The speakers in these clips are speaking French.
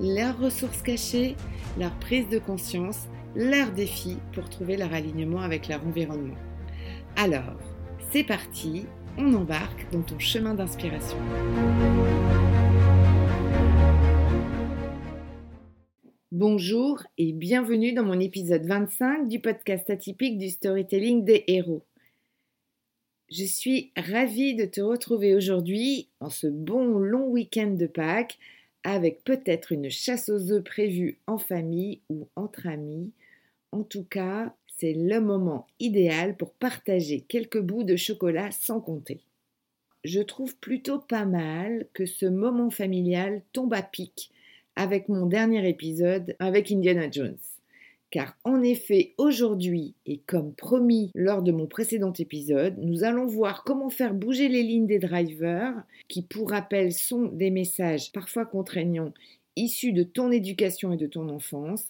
leurs ressources cachées, leur prise de conscience, leurs défis pour trouver leur alignement avec leur environnement. Alors, c'est parti, on embarque dans ton chemin d'inspiration. Bonjour et bienvenue dans mon épisode 25 du podcast atypique du storytelling des héros. Je suis ravie de te retrouver aujourd'hui en ce bon long week-end de Pâques avec peut-être une chasse aux œufs prévue en famille ou entre amis. En tout cas, c'est le moment idéal pour partager quelques bouts de chocolat sans compter. Je trouve plutôt pas mal que ce moment familial tombe à pic avec mon dernier épisode avec Indiana Jones car en effet, aujourd'hui, et comme promis lors de mon précédent épisode, nous allons voir comment faire bouger les lignes des drivers, qui pour rappel sont des messages parfois contraignants issus de ton éducation et de ton enfance,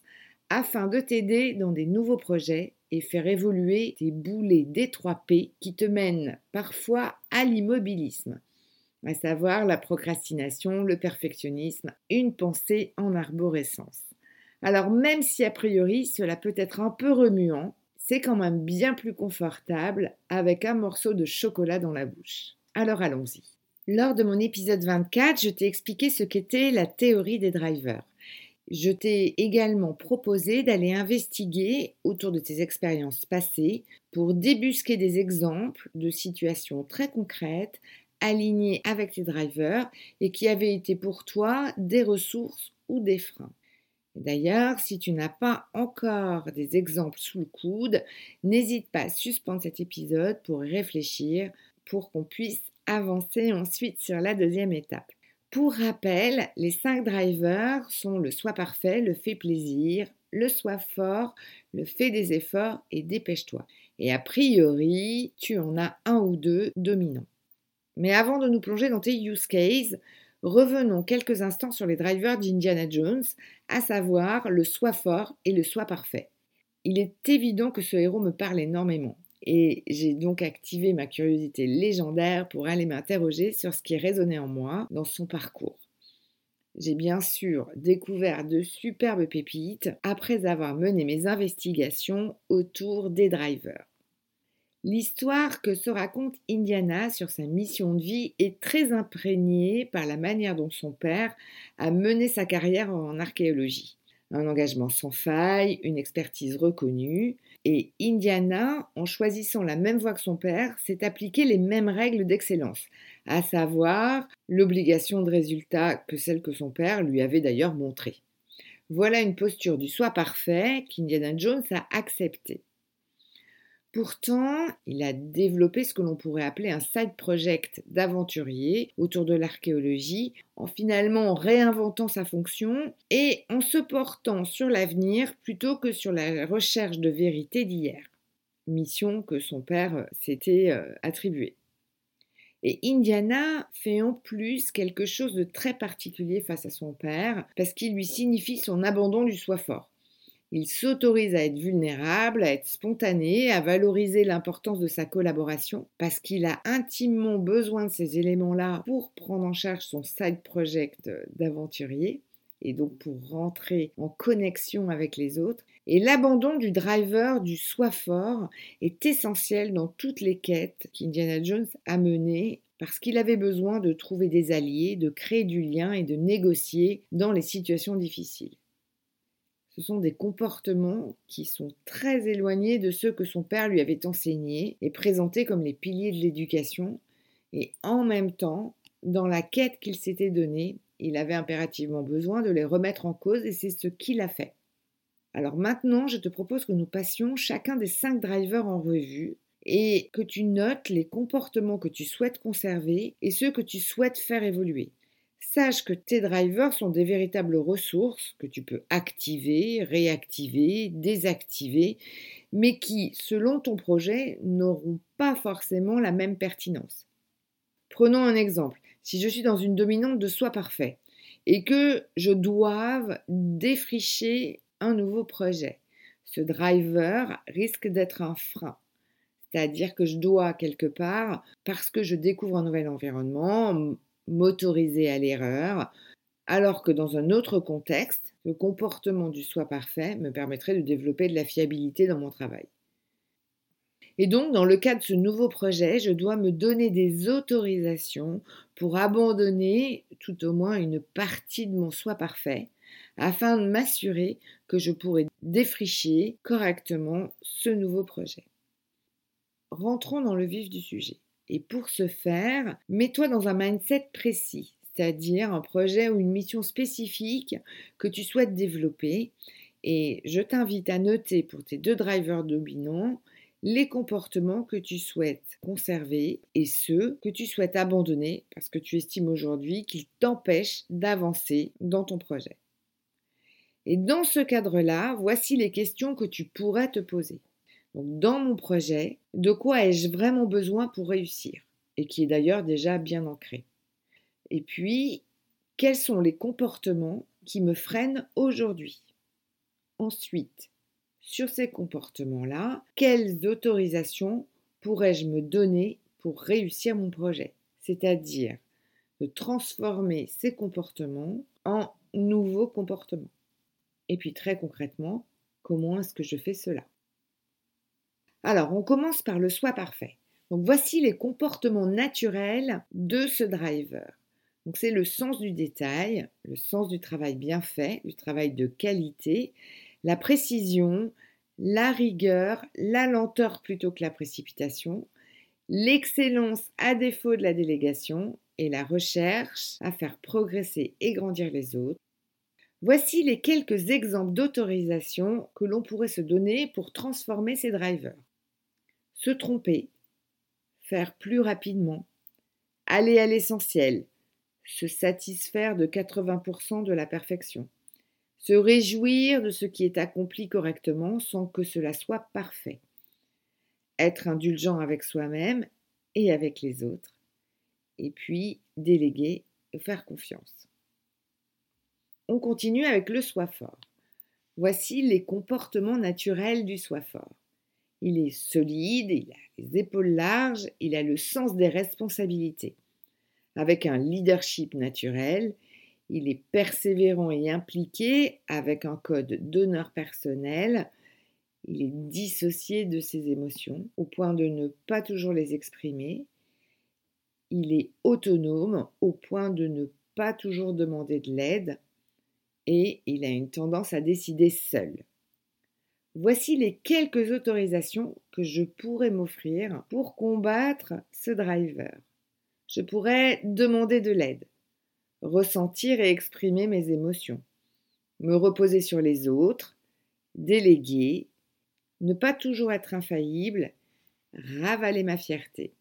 afin de t'aider dans des nouveaux projets et faire évoluer tes boulets des 3 P qui te mènent parfois à l'immobilisme, à savoir la procrastination, le perfectionnisme, une pensée en arborescence. Alors même si a priori cela peut être un peu remuant, c'est quand même bien plus confortable avec un morceau de chocolat dans la bouche. Alors allons-y. Lors de mon épisode 24, je t'ai expliqué ce qu'était la théorie des drivers. Je t'ai également proposé d'aller investiguer autour de tes expériences passées pour débusquer des exemples de situations très concrètes alignées avec tes drivers et qui avaient été pour toi des ressources ou des freins. D'ailleurs, si tu n'as pas encore des exemples sous le coude, n'hésite pas à suspendre cet épisode pour réfléchir, pour qu'on puisse avancer ensuite sur la deuxième étape. Pour rappel, les cinq drivers sont le soi parfait, le fait plaisir, le soi fort, le fait des efforts et dépêche-toi. Et a priori, tu en as un ou deux dominants. Mais avant de nous plonger dans tes use cases, Revenons quelques instants sur les drivers d'Indiana Jones, à savoir le soi fort et le soi parfait. Il est évident que ce héros me parle énormément, et j'ai donc activé ma curiosité légendaire pour aller m'interroger sur ce qui résonnait en moi dans son parcours. J'ai bien sûr découvert de superbes pépites après avoir mené mes investigations autour des drivers. L'histoire que se raconte Indiana sur sa mission de vie est très imprégnée par la manière dont son père a mené sa carrière en archéologie. Un engagement sans faille, une expertise reconnue, et Indiana, en choisissant la même voie que son père, s'est appliqué les mêmes règles d'excellence, à savoir l'obligation de résultat que celle que son père lui avait d'ailleurs montrée. Voilà une posture du soi parfait qu'Indiana Jones a acceptée. Pourtant, il a développé ce que l'on pourrait appeler un side project d'aventurier autour de l'archéologie, en finalement réinventant sa fonction et en se portant sur l'avenir plutôt que sur la recherche de vérité d'hier. Mission que son père s'était euh, attribuée. Et Indiana fait en plus quelque chose de très particulier face à son père, parce qu'il lui signifie son abandon du soi fort. Il s'autorise à être vulnérable, à être spontané, à valoriser l'importance de sa collaboration parce qu'il a intimement besoin de ces éléments-là pour prendre en charge son side project d'aventurier et donc pour rentrer en connexion avec les autres. Et l'abandon du driver du soi fort est essentiel dans toutes les quêtes qu'Indiana Jones a menées parce qu'il avait besoin de trouver des alliés, de créer du lien et de négocier dans les situations difficiles. Ce sont des comportements qui sont très éloignés de ceux que son père lui avait enseignés et présentés comme les piliers de l'éducation. Et en même temps, dans la quête qu'il s'était donnée, il avait impérativement besoin de les remettre en cause et c'est ce qu'il a fait. Alors maintenant, je te propose que nous passions chacun des cinq drivers en revue et que tu notes les comportements que tu souhaites conserver et ceux que tu souhaites faire évoluer. Sache que tes drivers sont des véritables ressources que tu peux activer, réactiver, désactiver, mais qui, selon ton projet, n'auront pas forcément la même pertinence. Prenons un exemple. Si je suis dans une dominante de soi parfait et que je doive défricher un nouveau projet, ce driver risque d'être un frein. C'est-à-dire que je dois quelque part, parce que je découvre un nouvel environnement, m'autoriser à l'erreur, alors que dans un autre contexte, le comportement du soi parfait me permettrait de développer de la fiabilité dans mon travail. Et donc, dans le cas de ce nouveau projet, je dois me donner des autorisations pour abandonner tout au moins une partie de mon soi parfait, afin de m'assurer que je pourrai défricher correctement ce nouveau projet. Rentrons dans le vif du sujet. Et pour ce faire, mets-toi dans un mindset précis, c'est-à-dire un projet ou une mission spécifique que tu souhaites développer. Et je t'invite à noter pour tes deux drivers dominants les comportements que tu souhaites conserver et ceux que tu souhaites abandonner parce que tu estimes aujourd'hui qu'ils t'empêchent d'avancer dans ton projet. Et dans ce cadre-là, voici les questions que tu pourrais te poser. Donc, dans mon projet, de quoi ai-je vraiment besoin pour réussir Et qui est d'ailleurs déjà bien ancré? Et puis, quels sont les comportements qui me freinent aujourd'hui? Ensuite, sur ces comportements-là, quelles autorisations pourrais-je me donner pour réussir mon projet? C'est-à-dire de transformer ces comportements en nouveaux comportements. Et puis très concrètement, comment est-ce que je fais cela? Alors, on commence par le soi parfait. Donc voici les comportements naturels de ce driver. Donc c'est le sens du détail, le sens du travail bien fait, du travail de qualité, la précision, la rigueur, la lenteur plutôt que la précipitation, l'excellence à défaut de la délégation et la recherche à faire progresser et grandir les autres. Voici les quelques exemples d'autorisation que l'on pourrait se donner pour transformer ces drivers. Se tromper, faire plus rapidement, aller à l'essentiel, se satisfaire de 80% de la perfection, se réjouir de ce qui est accompli correctement sans que cela soit parfait, être indulgent avec soi-même et avec les autres, et puis déléguer et faire confiance. On continue avec le soi fort. Voici les comportements naturels du soi fort. Il est solide, il a les épaules larges, il a le sens des responsabilités. Avec un leadership naturel, il est persévérant et impliqué avec un code d'honneur personnel. Il est dissocié de ses émotions au point de ne pas toujours les exprimer. Il est autonome au point de ne pas toujours demander de l'aide. Et il a une tendance à décider seul. Voici les quelques autorisations que je pourrais m'offrir pour combattre ce driver. Je pourrais demander de l'aide ressentir et exprimer mes émotions, me reposer sur les autres, déléguer, ne pas toujours être infaillible, ravaler ma fierté.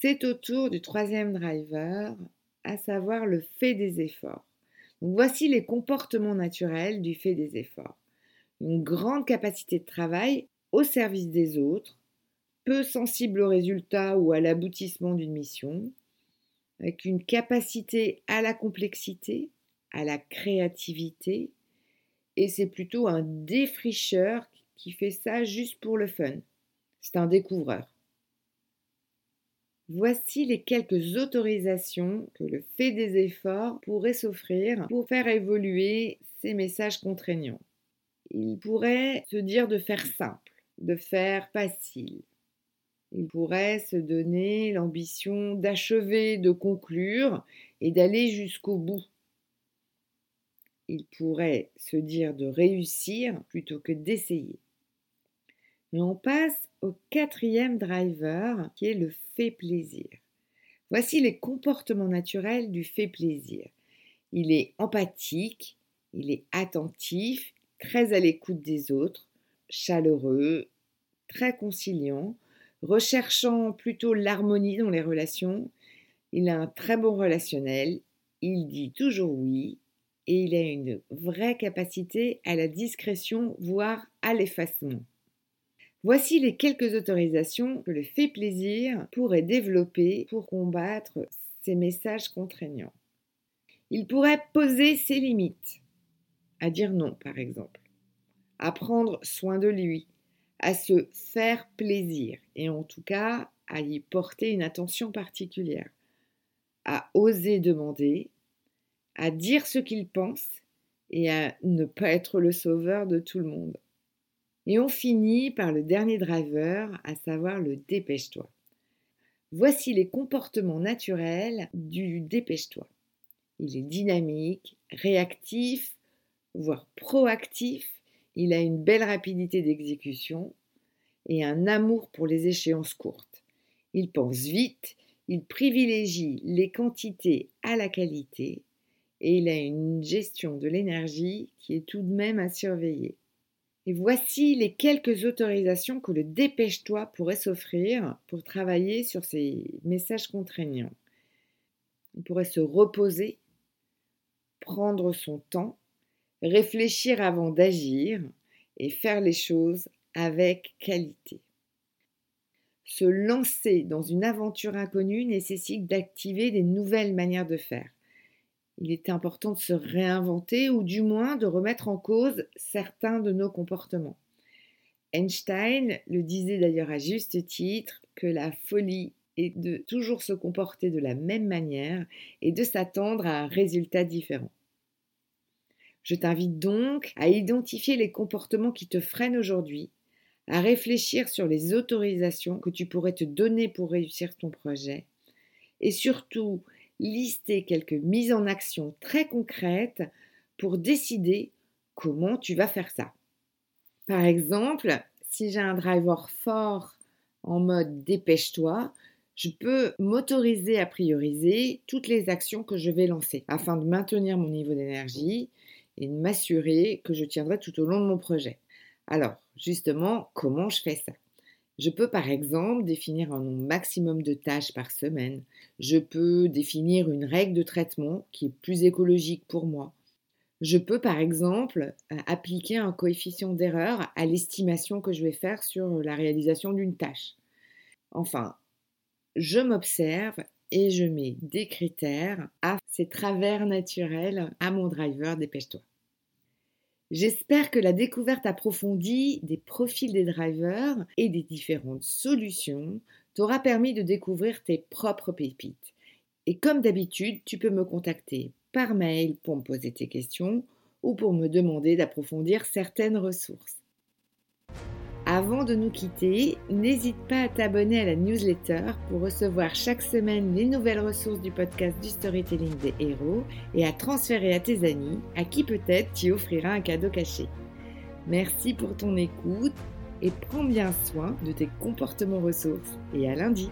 C'est au tour du troisième driver, à savoir le fait des efforts. voici les comportements naturels du fait des efforts. Une grande capacité de travail au service des autres, peu sensible aux résultats ou à l'aboutissement d'une mission, avec une capacité à la complexité, à la créativité, et c'est plutôt un défricheur qui fait ça juste pour le fun. C'est un découvreur. Voici les quelques autorisations que le fait des efforts pourrait s'offrir pour faire évoluer ces messages contraignants. Il pourrait se dire de faire simple, de faire facile, il pourrait se donner l'ambition d'achever, de conclure et d'aller jusqu'au bout. Il pourrait se dire de réussir plutôt que d'essayer. Et on passe au quatrième driver qui est le fait plaisir. Voici les comportements naturels du fait plaisir. Il est empathique, il est attentif, très à l'écoute des autres, chaleureux, très conciliant, recherchant plutôt l'harmonie dans les relations, Il a un très bon relationnel, il dit toujours oui et il a une vraie capacité à la discrétion, voire à l'effacement. Voici les quelques autorisations que le fait plaisir pourrait développer pour combattre ces messages contraignants. Il pourrait poser ses limites, à dire non par exemple, à prendre soin de lui, à se faire plaisir et en tout cas à y porter une attention particulière, à oser demander, à dire ce qu'il pense et à ne pas être le sauveur de tout le monde. Et on finit par le dernier driver, à savoir le dépêche-toi. Voici les comportements naturels du dépêche-toi. Il est dynamique, réactif, voire proactif. Il a une belle rapidité d'exécution et un amour pour les échéances courtes. Il pense vite, il privilégie les quantités à la qualité et il a une gestion de l'énergie qui est tout de même à surveiller. Et voici les quelques autorisations que le dépêche-toi pourrait s'offrir pour travailler sur ces messages contraignants. Il pourrait se reposer, prendre son temps, réfléchir avant d'agir et faire les choses avec qualité. Se lancer dans une aventure inconnue nécessite d'activer des nouvelles manières de faire il est important de se réinventer ou du moins de remettre en cause certains de nos comportements. Einstein le disait d'ailleurs à juste titre que la folie est de toujours se comporter de la même manière et de s'attendre à un résultat différent. Je t'invite donc à identifier les comportements qui te freinent aujourd'hui, à réfléchir sur les autorisations que tu pourrais te donner pour réussir ton projet et surtout lister quelques mises en action très concrètes pour décider comment tu vas faire ça. Par exemple, si j'ai un driver fort en mode dépêche-toi, je peux m'autoriser à prioriser toutes les actions que je vais lancer afin de maintenir mon niveau d'énergie et m'assurer que je tiendrai tout au long de mon projet. Alors, justement, comment je fais ça? Je peux par exemple définir un nombre maximum de tâches par semaine. Je peux définir une règle de traitement qui est plus écologique pour moi. Je peux par exemple euh, appliquer un coefficient d'erreur à l'estimation que je vais faire sur la réalisation d'une tâche. Enfin, je m'observe et je mets des critères à ces travers naturels à mon driver dépêche-toi. J'espère que la découverte approfondie des profils des drivers et des différentes solutions t'aura permis de découvrir tes propres pépites. Et comme d'habitude, tu peux me contacter par mail pour me poser tes questions ou pour me demander d'approfondir certaines ressources. Avant de nous quitter, n'hésite pas à t'abonner à la newsletter pour recevoir chaque semaine les nouvelles ressources du podcast du storytelling des héros et à transférer à tes amis à qui peut-être tu offriras un cadeau caché. Merci pour ton écoute et prends bien soin de tes comportements ressources et à lundi.